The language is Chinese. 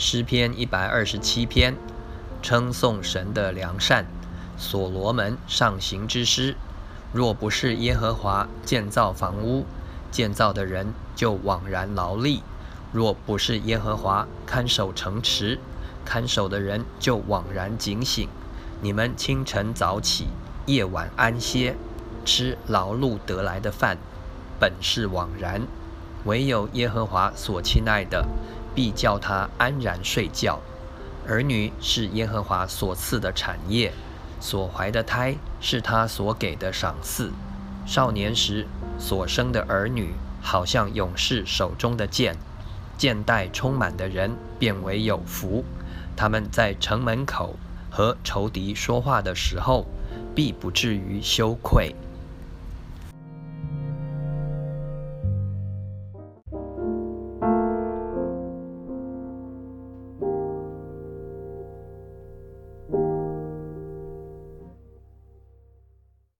诗篇一百二十七篇，称颂神的良善。所罗门上行之诗。若不是耶和华建造房屋，建造的人就枉然劳力；若不是耶和华看守城池，看守的人就枉然警醒。你们清晨早起，夜晚安歇，吃劳碌得来的饭，本是枉然。唯有耶和华所亲爱的，必叫他安然睡觉。儿女是耶和华所赐的产业，所怀的胎是他所给的赏赐。少年时所生的儿女，好像勇士手中的剑，剑带充满的人变为有福。他们在城门口和仇敌说话的时候，必不至于羞愧。